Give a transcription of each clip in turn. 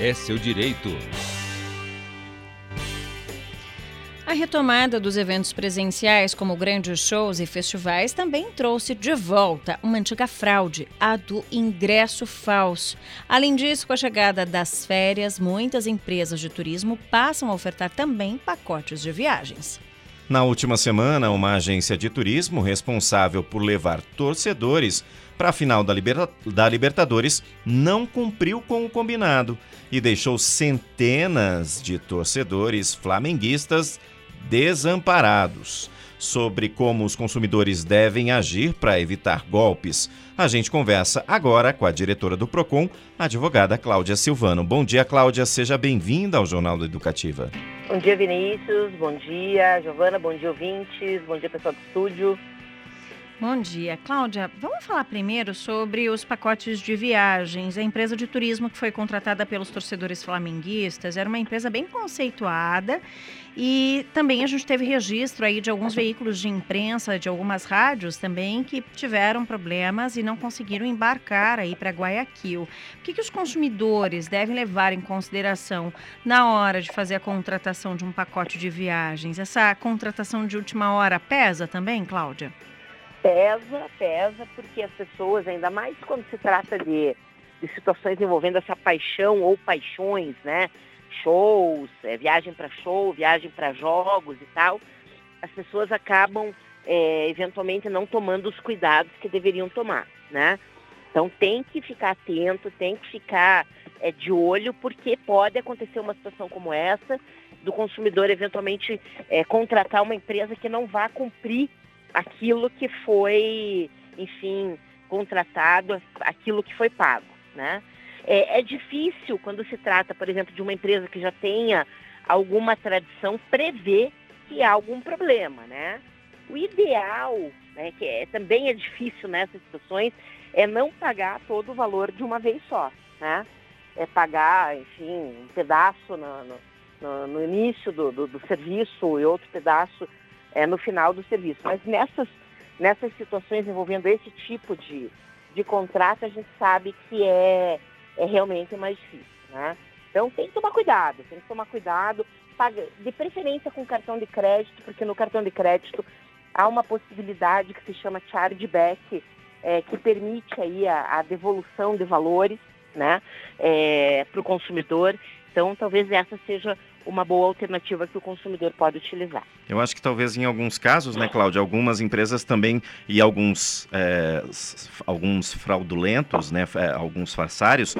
é seu direito. A retomada dos eventos presenciais, como grandes shows e festivais, também trouxe de volta uma antiga fraude, a do ingresso falso. Além disso, com a chegada das férias, muitas empresas de turismo passam a ofertar também pacotes de viagens. Na última semana, uma agência de turismo responsável por levar torcedores para a final da, da Libertadores não cumpriu com o combinado e deixou centenas de torcedores flamenguistas desamparados. Sobre como os consumidores devem agir para evitar golpes, a gente conversa agora com a diretora do PROCON, a advogada Cláudia Silvano. Bom dia, Cláudia, seja bem-vinda ao Jornal da Educativa. Bom dia, Vinícius. Bom dia, Giovana. Bom dia, ouvintes. Bom dia, pessoal do estúdio. Bom dia. Cláudia, vamos falar primeiro sobre os pacotes de viagens. A empresa de turismo que foi contratada pelos torcedores flamenguistas era uma empresa bem conceituada e também a gente teve registro aí de alguns veículos de imprensa, de algumas rádios também, que tiveram problemas e não conseguiram embarcar aí para Guayaquil. O que, que os consumidores devem levar em consideração na hora de fazer a contratação de um pacote de viagens? Essa contratação de última hora pesa também, Cláudia? Pesa, pesa, porque as pessoas, ainda mais quando se trata de, de situações envolvendo essa paixão ou paixões, né? Shows, é, viagem para show, viagem para jogos e tal, as pessoas acabam é, eventualmente não tomando os cuidados que deveriam tomar, né? Então tem que ficar atento, tem que ficar é, de olho, porque pode acontecer uma situação como essa, do consumidor eventualmente é, contratar uma empresa que não vá cumprir aquilo que foi, enfim, contratado, aquilo que foi pago, né? É, é, difícil quando se trata, por exemplo, de uma empresa que já tenha alguma tradição prever que há algum problema, né? O ideal, né, que é, também é difícil nessas situações, é não pagar todo o valor de uma vez só, né? É pagar, enfim, um pedaço no, no, no início do, do, do serviço e outro pedaço é, no final do serviço. Mas nessas, nessas situações envolvendo esse tipo de, de contrato, a gente sabe que é, é realmente mais difícil. Né? Então tem que tomar cuidado, tem que tomar cuidado, paga, de preferência com cartão de crédito, porque no cartão de crédito há uma possibilidade que se chama chargeback, é, que permite aí a, a, devolução de valores né, é, para o consumidor. Então talvez essa seja uma boa alternativa que o consumidor pode utilizar. Eu acho que talvez em alguns casos, né, Cláudia, algumas empresas também e alguns, é, alguns fraudulentos, né, é, alguns farsários,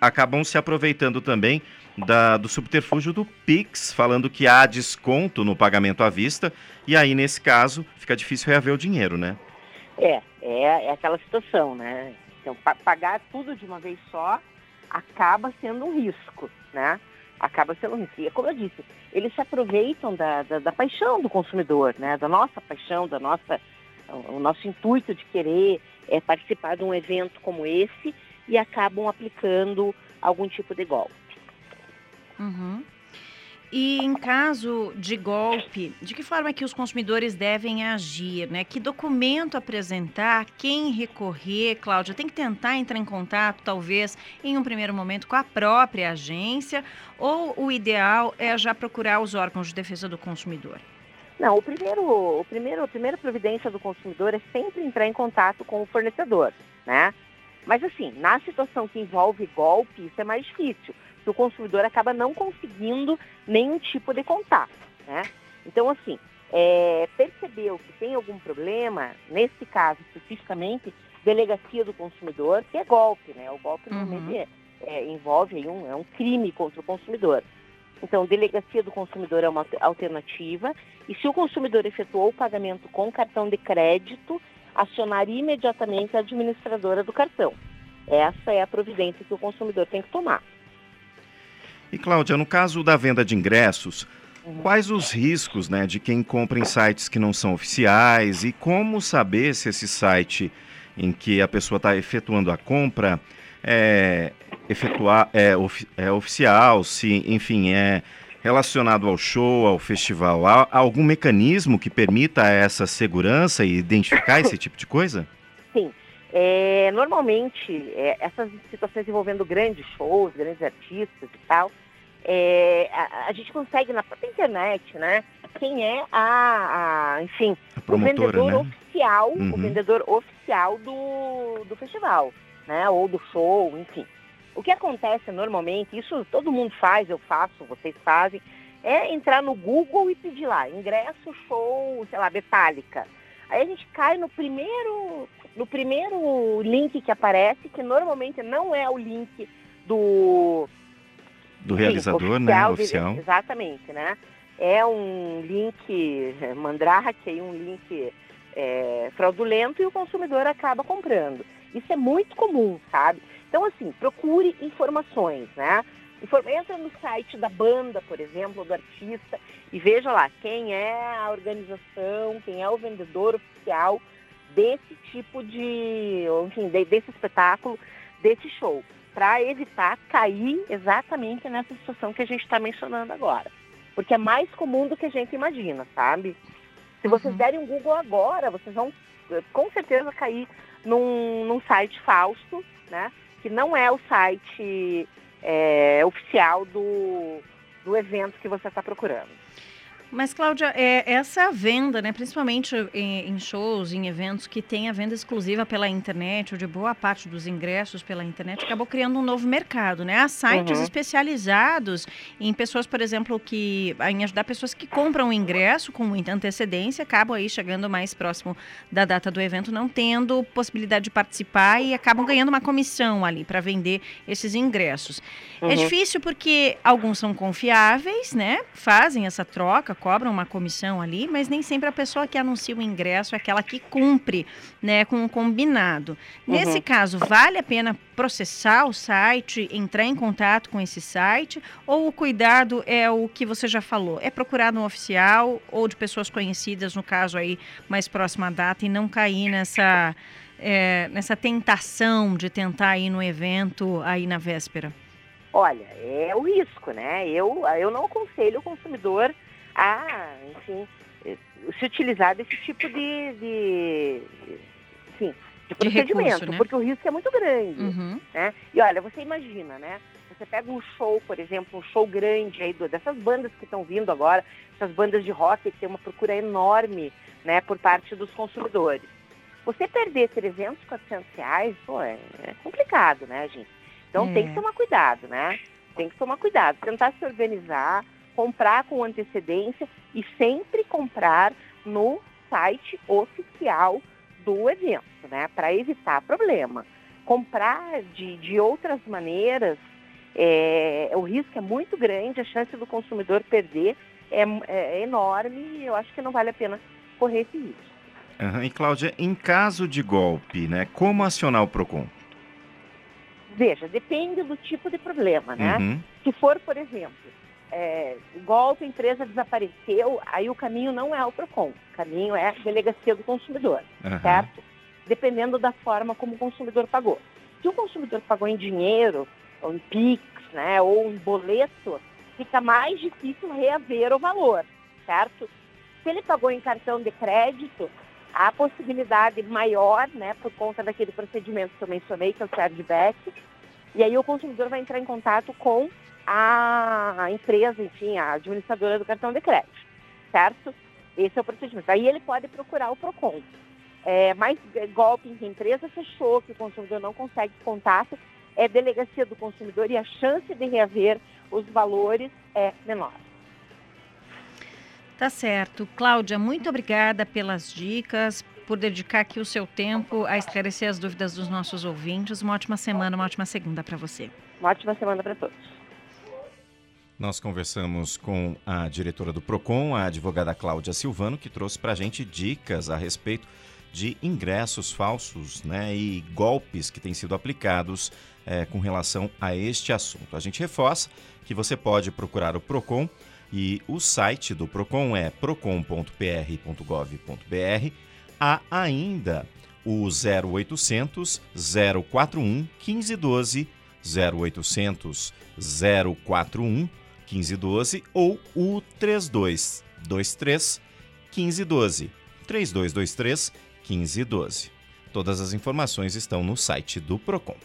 acabam se aproveitando também da, do subterfúgio do Pix, falando que há desconto no pagamento à vista, e aí, nesse caso, fica difícil reaver o dinheiro, né? É, é, é aquela situação, né? Então, pagar tudo de uma vez só acaba sendo um risco, né? acaba sendo ruim. E como eu disse, eles se aproveitam da, da, da, paixão do consumidor, né? da nossa paixão, da nossa, o nosso intuito de querer é, participar de um evento como esse e acabam aplicando algum tipo de golpe. Uhum. E em caso de golpe, de que forma que os consumidores devem agir, né? Que documento apresentar, quem recorrer, Cláudia, tem que tentar entrar em contato, talvez, em um primeiro momento com a própria agência, ou o ideal é já procurar os órgãos de defesa do consumidor? Não, o primeiro, o primeiro, a primeira providência do consumidor é sempre entrar em contato com o fornecedor, né? Mas assim, na situação que envolve golpe, isso é mais difícil que o consumidor acaba não conseguindo nenhum tipo de contato. Né? Então, assim, é, percebeu que tem algum problema, nesse caso especificamente, delegacia do consumidor, que é golpe, né? O golpe uhum. é, é, envolve um, é um crime contra o consumidor. Então, delegacia do consumidor é uma alternativa. E se o consumidor efetuou o pagamento com cartão de crédito, acionar imediatamente a administradora do cartão. Essa é a providência que o consumidor tem que tomar. E Cláudia, no caso da venda de ingressos, quais os riscos né, de quem compra em sites que não são oficiais e como saber se esse site em que a pessoa está efetuando a compra é, efetuar, é, é oficial, se, enfim, é relacionado ao show, ao festival? Há algum mecanismo que permita essa segurança e identificar esse tipo de coisa? Sim. É, normalmente, é, essas situações envolvendo grandes shows, grandes artistas e tal, é, a, a, gente consegue na própria internet, né? Quem é a, a enfim, a o vendedor né? oficial, uhum. o vendedor oficial do, do festival, né? Ou do show, enfim. O que acontece normalmente, isso todo mundo faz, eu faço, vocês fazem, é entrar no Google e pedir lá, ingresso show, sei lá, Metallica. Aí a gente cai no primeiro, no primeiro link que aparece, que normalmente não é o link do do realizador, oficial, né? Oficial. Exatamente, né? É um link é, mandrake, um link é, fraudulento e o consumidor acaba comprando. Isso é muito comum, sabe? Então, assim, procure informações, né? Entra no site da banda, por exemplo, do artista, e veja lá quem é a organização, quem é o vendedor oficial desse tipo de, enfim, desse espetáculo, desse show para evitar cair exatamente nessa situação que a gente está mencionando agora. Porque é mais comum do que a gente imagina, sabe? Se vocês uhum. derem um Google agora, vocês vão eh, com certeza cair num, num site falso, né? Que não é o site é, oficial do, do evento que você está procurando. Mas, Cláudia, é, essa venda, né, principalmente em, em, shows, em eventos que tem a venda exclusiva pela internet, ou de boa parte dos ingressos pela internet, acabou criando um novo mercado, né? Há sites uhum. especializados em pessoas, por exemplo, que em ajudar pessoas que compram o ingresso com muita antecedência, acabam aí chegando mais próximo da data do evento, não tendo possibilidade de participar e acabam ganhando uma comissão ali para vender esses ingressos. É uhum. É difícil porque alguns são confiáveis, né? Fazem essa troca cobram uma comissão ali, mas nem sempre a pessoa que anuncia o ingresso é aquela que cumpre né, com o combinado. Uhum. Nesse caso, vale a pena processar o site, entrar em contato com esse site, ou o cuidado é o que você já falou? É procurar no oficial ou de pessoas conhecidas, no caso aí mais próxima data, e não cair nessa, é, nessa tentação de tentar ir no evento aí na véspera? Olha, é o risco, né? Eu, eu não aconselho o consumidor a, enfim, eh, se utilizar desse tipo de, de, enfim, de procedimento, de recurso, né? porque o risco é muito grande. Uhum. Né? E olha, você imagina, né? Você pega um show, por exemplo, um show grande aí dessas bandas que estão vindo agora, essas bandas de rock que tem uma procura enorme, né, por parte dos consumidores. Você perder 300, 400 reais, pô, é, é complicado, né, gente? Então é. tem que tomar cuidado, né? Tem que tomar cuidado, tentar se organizar, comprar com antecedência e sempre comprar no site oficial do evento, né? Para evitar problema. Comprar de, de outras maneiras, é, o risco é muito grande, a chance do consumidor perder é, é enorme e eu acho que não vale a pena correr esse risco. Uhum. E Cláudia, em caso de golpe, né, como acionar o PROCON? Veja, depende do tipo de problema, né? Uhum. Se for, por exemplo, é, golpe, a empresa desapareceu, aí o caminho não é o PROCON, o caminho é a delegacia do consumidor, uhum. certo? Dependendo da forma como o consumidor pagou. Se o consumidor pagou em dinheiro, ou em PIX, né, ou em boleto, fica mais difícil reaver o valor, certo? Se ele pagou em cartão de crédito, há possibilidade maior, né, por conta daquele procedimento que eu mencionei, que é o chargeback, e aí o consumidor vai entrar em contato com a empresa, enfim, a administradora do cartão de crédito, certo? Esse é o procedimento. Aí ele pode procurar o PROCON. É, mais golpe em que a empresa fechou, que o consumidor não consegue contato, é delegacia do consumidor e a chance de reaver os valores é menor. Tá certo. Cláudia, muito obrigada pelas dicas, por dedicar aqui o seu tempo a esclarecer as dúvidas dos nossos ouvintes. Uma ótima semana, uma ótima segunda para você. Uma ótima semana para todos. Nós conversamos com a diretora do PROCON, a advogada Cláudia Silvano, que trouxe para a gente dicas a respeito de ingressos falsos né, e golpes que têm sido aplicados é, com relação a este assunto. A gente reforça que você pode procurar o PROCON e o site do PROCON é procon.pr.gov.br. Há ainda o 0800 041 1512 0800 041 1512 ou o 3223 1512. 3223 1512. Todas as informações estão no site do Procon.